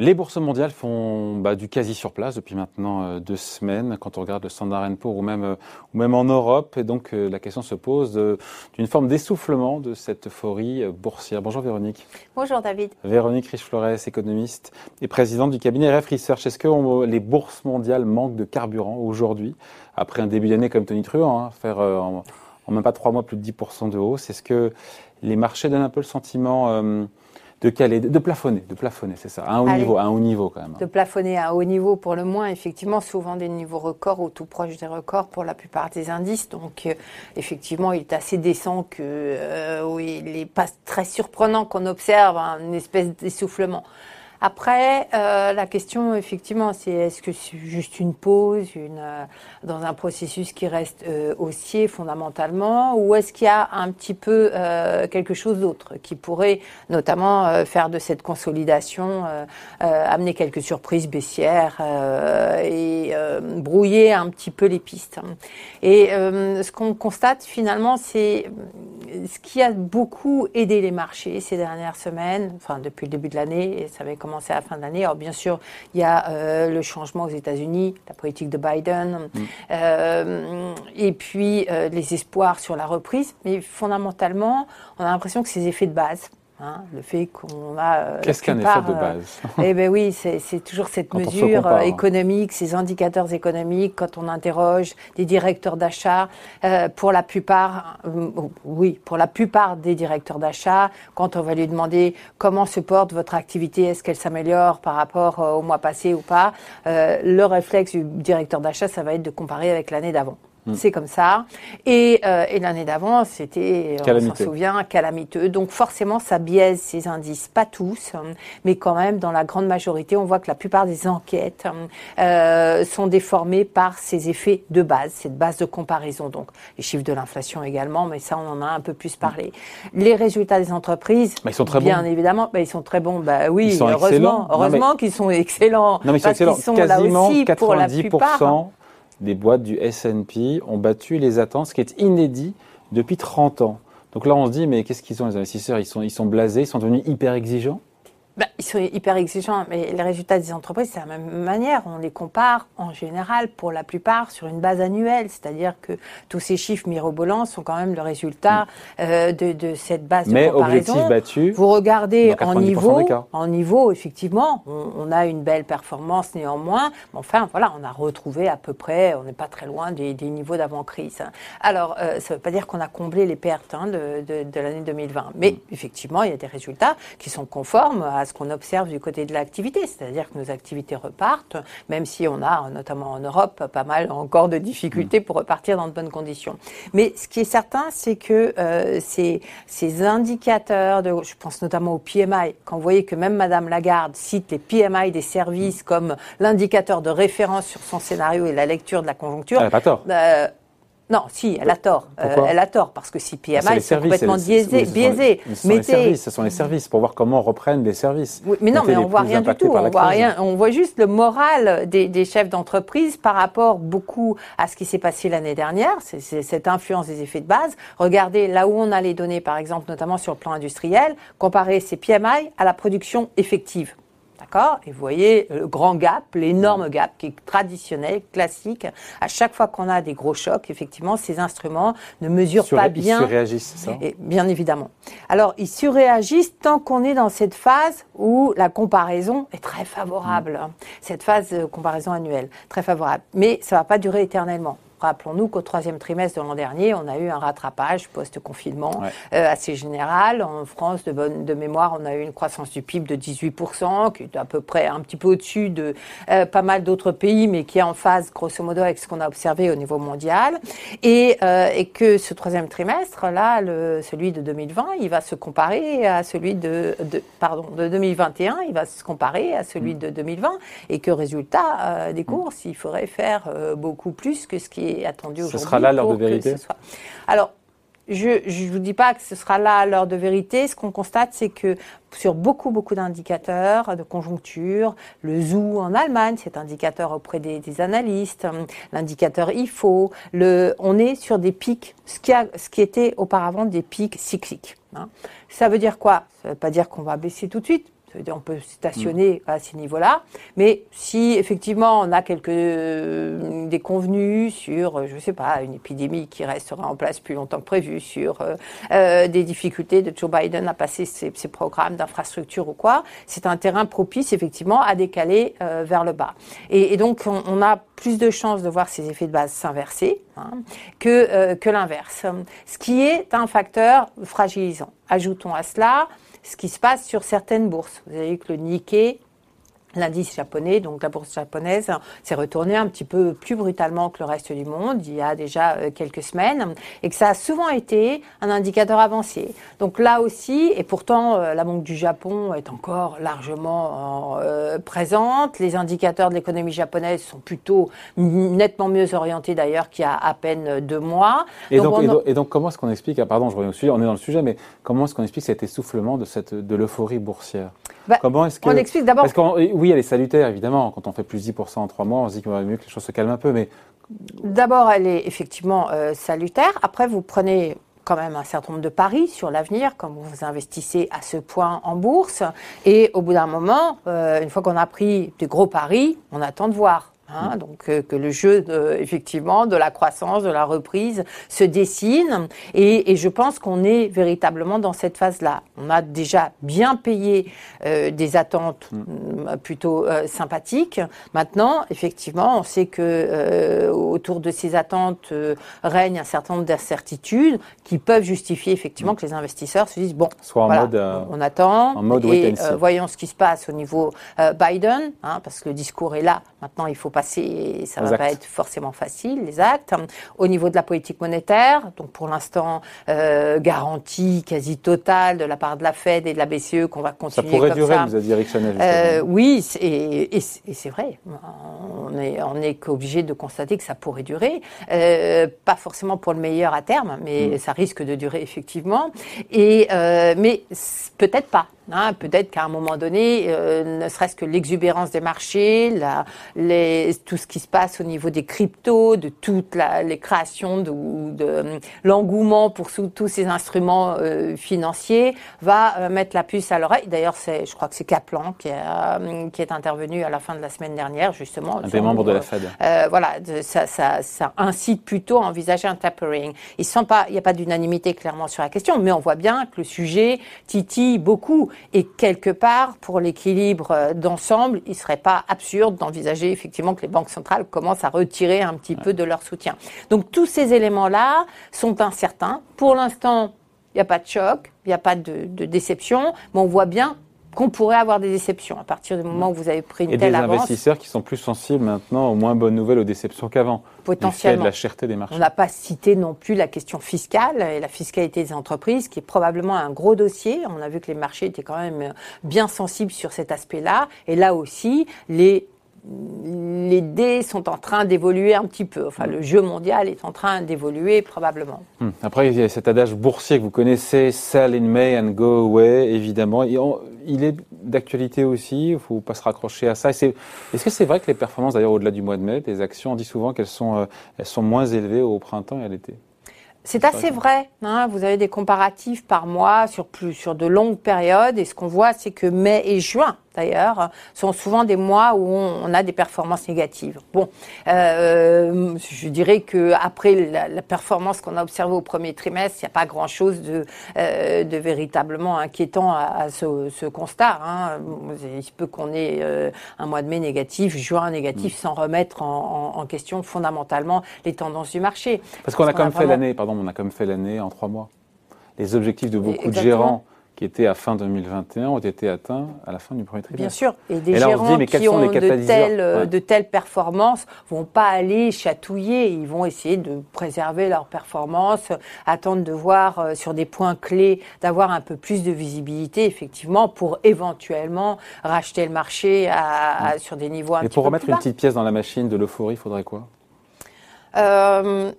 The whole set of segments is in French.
Les bourses mondiales font bah, du quasi sur place depuis maintenant euh, deux semaines, quand on regarde le Standard Poor's ou même, euh, ou même en Europe. Et donc euh, la question se pose d'une forme d'essoufflement de cette euphorie boursière. Bonjour Véronique. Bonjour David. Véronique Riche-Flores, économiste et présidente du cabinet RF Research. Est-ce que les bourses mondiales manquent de carburant aujourd'hui, après un début d'année comme Tony Truant, hein, faire en, même pas trois mois plus de 10% de hausse? Est-ce que les marchés donnent un peu le sentiment de caler, de plafonner, de plafonner, c'est ça, à un haut niveau, à un haut niveau quand même. De plafonner à un haut niveau pour le moins, effectivement, souvent des niveaux records ou tout proche des records pour la plupart des indices. Donc, euh, effectivement, il est assez décent que, euh, oui, il n'est pas très surprenant qu'on observe une espèce d'essoufflement. Après, euh, la question, effectivement, c'est est-ce que c'est juste une pause une, euh, dans un processus qui reste euh, haussier fondamentalement, ou est-ce qu'il y a un petit peu euh, quelque chose d'autre qui pourrait notamment euh, faire de cette consolidation, amener quelques surprises baissières et brouiller un petit peu les pistes. Et ce qu'on constate finalement, c'est ce qui a beaucoup aidé les marchés ces dernières semaines, enfin depuis le début de l'année, et ça avait commencé à la fin de l'année. Alors bien sûr, il y a euh, le changement aux États-Unis, la politique de Biden, mm. euh, et puis euh, les espoirs sur la reprise. Mais fondamentalement, on a l'impression que ces effets de base, Hein, le fait qu'on a. Euh, Qu'est-ce qu'un effet de base euh, Eh bien oui, c'est toujours cette mesure euh, économique, ces indicateurs économiques, quand on interroge des directeurs d'achat, pour la plupart, oui, pour la plupart des directeurs d'achat, quand on va lui demander comment se porte votre activité, est-ce qu'elle s'améliore par rapport au mois passé ou pas, le réflexe du directeur d'achat, ça va être de comparer avec l'année d'avant. Mm. C'est comme ça. Et, euh, et l'année d'avant, c'était, on s'en souvient, calamiteux. Donc forcément, ça biaise ces indices. Pas tous, mais quand même, dans la grande majorité, on voit que la plupart des enquêtes euh, sont déformées par ces effets de base, cette base de comparaison. Donc les chiffres de l'inflation également, mais ça, on en a un peu plus parlé. Les résultats des entreprises, ils sont très bien évidemment, bah, ils sont très bons. Bah oui, heureusement, heureusement qu'ils sont excellents. Non, mais ils sont excellents. Sont Quasiment là aussi, 90% pour la plupart, des boîtes du S&P ont battu les attentes, ce qui est inédit depuis 30 ans. Donc là, on se dit, mais qu'est-ce qu'ils ont les investisseurs? Ils sont, ils sont blasés, ils sont devenus hyper exigeants ils sont hyper exigeants, mais les résultats des entreprises, c'est la même manière. On les compare en général, pour la plupart, sur une base annuelle. C'est-à-dire que tous ces chiffres mirobolants sont quand même le résultat mm. euh, de, de, cette base mais de comparaison. objectif battu. Vous regardez en niveau, en niveau, effectivement, on, a une belle performance néanmoins. Mais enfin, voilà, on a retrouvé à peu près, on n'est pas très loin des, des niveaux d'avant-crise. Alors, euh, ça ne veut pas dire qu'on a comblé les pertes hein, de, de, de l'année 2020. Mais mm. effectivement, il y a des résultats qui sont conformes à ce qu'on observe du côté de l'activité, c'est-à-dire que nos activités repartent, même si on a, notamment en Europe, pas mal encore de difficultés pour repartir dans de bonnes conditions. Mais ce qui est certain, c'est que euh, ces, ces indicateurs, de, je pense notamment au PMI, quand vous voyez que même Madame Lagarde cite les PMI des services comme l'indicateur de référence sur son scénario et la lecture de la conjoncture, elle pas tort. Euh, non, si, elle a tort. Euh, elle a tort parce que si PMI, ah, c'est complètement biaisé. biaisé. Ce sont, les, services, ce sont les services pour voir comment reprennent les services. Oui, mais non, mais on voit rien du tout. On voit rien. On voit juste le moral des, des chefs d'entreprise par rapport beaucoup à ce qui s'est passé l'année dernière. C'est cette influence des effets de base. Regardez là où on a les données, par exemple, notamment sur le plan industriel, comparer ces PMI à la production effective. D'accord? Et vous voyez le grand gap, l'énorme mm. gap qui est traditionnel, classique. À chaque fois qu'on a des gros chocs, effectivement, ces instruments ne mesurent pas bien. Ils surréagissent, ça? Et, Bien évidemment. Alors, ils surréagissent tant qu'on est dans cette phase où la comparaison est très favorable. Mm. Cette phase de comparaison annuelle, très favorable. Mais ça ne va pas durer éternellement. Rappelons-nous qu'au troisième trimestre de l'an dernier, on a eu un rattrapage post-confinement euh, assez général. En France, de, bonne, de mémoire, on a eu une croissance du PIB de 18%, qui est à peu près un petit peu au-dessus de euh, pas mal d'autres pays, mais qui est en phase, grosso modo, avec ce qu'on a observé au niveau mondial. Et, euh, et que ce troisième trimestre, là, le, celui de 2020, il va se comparer à celui de, de, pardon, de 2021, il va se comparer à celui mm. de 2020, et que résultat des courses, il faudrait faire beaucoup plus que ce qui attendu aujourd'hui. Ce sera là l'heure de vérité Alors, je ne vous dis pas que ce sera là l'heure de vérité. Ce qu'on constate, c'est que sur beaucoup, beaucoup d'indicateurs de conjoncture, le ZOO en Allemagne, cet indicateur auprès des, analystes, l'indicateur IFO, le, on est sur des pics, ce qui, a, ce qui était auparavant des pics cycliques. Hein. Ça veut dire quoi? Ça ne veut pas dire qu'on va baisser tout de suite, on peut stationner à ces niveaux-là. Mais si effectivement on a quelques euh, des convenus sur, je ne sais pas, une épidémie qui restera en place plus longtemps que prévu, sur euh, euh, des difficultés de Joe Biden à passer ses, programmes d'infrastructure ou quoi, c'est un terrain propice effectivement à décaler vers le bas. Et, donc on, a plus de chances de voir ces effets de base s'inverser hein, que, que l'inverse, ce qui est un facteur fragilisant. Ajoutons à cela ce qui se passe sur certaines bourses. Vous avez vu que le Nikkei L'indice japonais, donc la bourse japonaise, s'est retourné un petit peu plus brutalement que le reste du monde il y a déjà euh, quelques semaines et que ça a souvent été un indicateur avancé. Donc là aussi, et pourtant euh, la Banque du Japon est encore largement euh, présente, les indicateurs de l'économie japonaise sont plutôt nettement mieux orientés d'ailleurs qu'il y a à peine deux mois. Et donc, et donc, comment est-ce qu'on explique, ah, pardon je reviens au sujet, on est dans le sujet, mais comment est-ce qu'on explique cet essoufflement de, cette, de l'euphorie boursière? Bah, Comment est-ce que... On explique d'abord oui, elle est salutaire, évidemment. Quand on fait plus 10% en trois mois, on se dit qu'il va mieux que les choses se calment un peu. Mais D'abord, elle est effectivement euh, salutaire. Après, vous prenez quand même un certain nombre de paris sur l'avenir, comme vous investissez à ce point en bourse. Et au bout d'un moment, euh, une fois qu'on a pris des gros paris, on attend de voir. Hein, donc euh, que le jeu de, effectivement de la croissance, de la reprise se dessine et, et je pense qu'on est véritablement dans cette phase-là. On a déjà bien payé euh, des attentes mm. euh, plutôt sympathiques. Maintenant, effectivement, on sait que autour de ces attentes règne un certain nombre d'incertitudes qui peuvent justifier effectivement mm. que les investisseurs se disent bon, Soit en mode, on attend en mode et voyons ce qui se passe au niveau Biden, hein, parce que le discours est là. Maintenant, il faut passer, ça ne va pas être forcément facile, les actes. Au niveau de la politique monétaire, donc pour l'instant, euh, garantie quasi totale de la part de la Fed et de la BCE qu'on va continuer ça pourrait durer, vous a dit Eric Chanel. Euh, oui, et, et, c'est vrai. On est, on est qu'obligé de constater que ça pourrait durer. Euh, pas forcément pour le meilleur à terme, mais mm. ça risque de durer effectivement. Et, mais peut-être pas. Hein, peut-être qu'à un moment donné, euh, ne serait-ce que l'exubérance des marchés, la, les, tout ce qui se passe au niveau des cryptos, de toutes les créations, de, de l'engouement pour tous ces instruments euh, financiers, va euh, mettre la puce à l'oreille. D'ailleurs, c'est, je crois que c'est Kaplan qui, qui, est intervenu à la fin de la semaine dernière, justement. Un des membres de la Fed. voilà, ça, ça, ça, incite plutôt à envisager un tapering. Il n'y a pas d'unanimité clairement sur la question, mais on voit bien que le sujet titille beaucoup. Et quelque part, pour l'équilibre euh, d'ensemble, il ne serait pas absurde d'envisager effectivement que les banques centrales commencent à retirer un petit peu de leur soutien. Donc tous ces éléments-là sont incertains. Pour l'instant, il n'y a pas de choc, il n'y a pas de, de déception, mais on voit bien qu'on pourrait avoir des déceptions à partir du moment où vous avez pris une telle avance. Et des investisseurs qui sont plus sensibles maintenant aux moins bonnes nouvelles, aux déceptions qu'avant. Potentiellement. de la cherté des marchés. On n'a pas cité non plus la question fiscale et la fiscalité des entreprises, qui est probablement un gros dossier. On a vu que les marchés étaient quand même bien sensibles sur cet aspect-là. Et là aussi, les les dés sont en train d'évoluer un petit peu. Enfin, le jeu mondial est en train d'évoluer probablement. Hmm. Après, il y a cet adage boursier que vous connaissez, sell in May and go away, évidemment. Il est d'actualité aussi, il ne faut pas se raccrocher à ça. Est-ce que c'est vrai que les performances, d'ailleurs, au-delà du mois de mai, des actions, on dit souvent qu'elles sont, euh, elles sont moins élevées au printemps et à l'été? C'est assez vrai. Hein. vous avez des comparatifs par mois sur plus sur de longues périodes, et ce qu'on voit, c'est que mai et juin, d'ailleurs, sont souvent des mois où on, a des performances négatives. Bon, euh, je dirais que après la, performance qu'on a observée au premier trimestre, il n'y a pas grand-chose de, euh, de véritablement inquiétant à, ce, constat. Hein. Il se peut qu'on ait euh, un mois de mai négatif, juin négatif, mm. sans remettre en, question fondamentalement les tendances du marché. Parce qu'on a quand même fait l'année, pardon, on a quand même fait l'année en trois mois. Les objectifs de beaucoup de gérants qui étaient à fin 2021 ont été atteints à la fin du premier trimestre. Bien sûr. Et des gérants qui ont de telles, de telles performances vont pas aller chatouiller. Ils vont essayer de préserver leurs performances, attendre de voir euh, sur des points clés, d'avoir un peu plus de visibilité, effectivement, pour éventuellement racheter le marché à, sur des niveaux un Et pour remettre une petite pièce dans la machine de l'euphorie, il faudrait quoi? euh,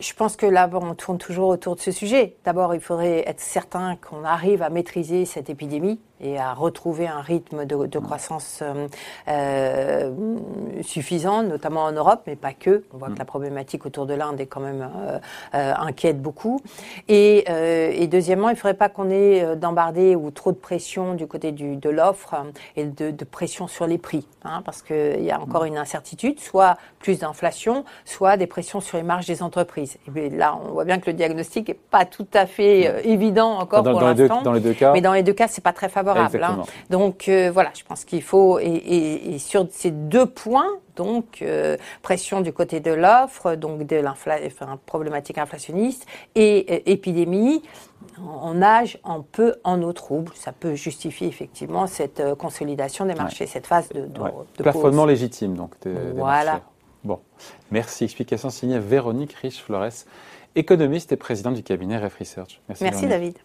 je pense que là, on tourne toujours autour de ce sujet. D'abord, il faudrait être certain qu'on arrive à maîtriser cette épidémie et à retrouver un rythme de, croissance euh, euh, suffisant, notamment en Europe, mais pas que. On voit que la problématique autour de l'Inde est quand même euh, inquiète beaucoup. Et, deuxièmement, il ne faudrait pas qu'on ait d'embardé ou trop de pression du côté de l'offre et de, pression sur les prix, hein, parce qu'il y a encore une incertitude, soit plus d'inflation, soit des pressions sur les marges des entreprises. Et là, on voit bien que le diagnostic n'est pas tout à fait évident encore pour l'instant. Dans les deux cas. Mais dans les deux cas, c'est pas très favorable. Hein. Donc euh, voilà, je pense qu'il faut et, sur ces deux points, donc euh, pression du côté de l'offre, donc de l'inflation, problématique inflationniste et épidémie, on nage un peu en eau trouble. Ça peut justifier effectivement cette euh, consolidation des marchés, cette phase de, de, plafonnement légitime donc. voilà. Bon, merci. Explication signée Véronique Riche-Flores, économiste et présidente du cabinet Ref Research. Merci, merci David.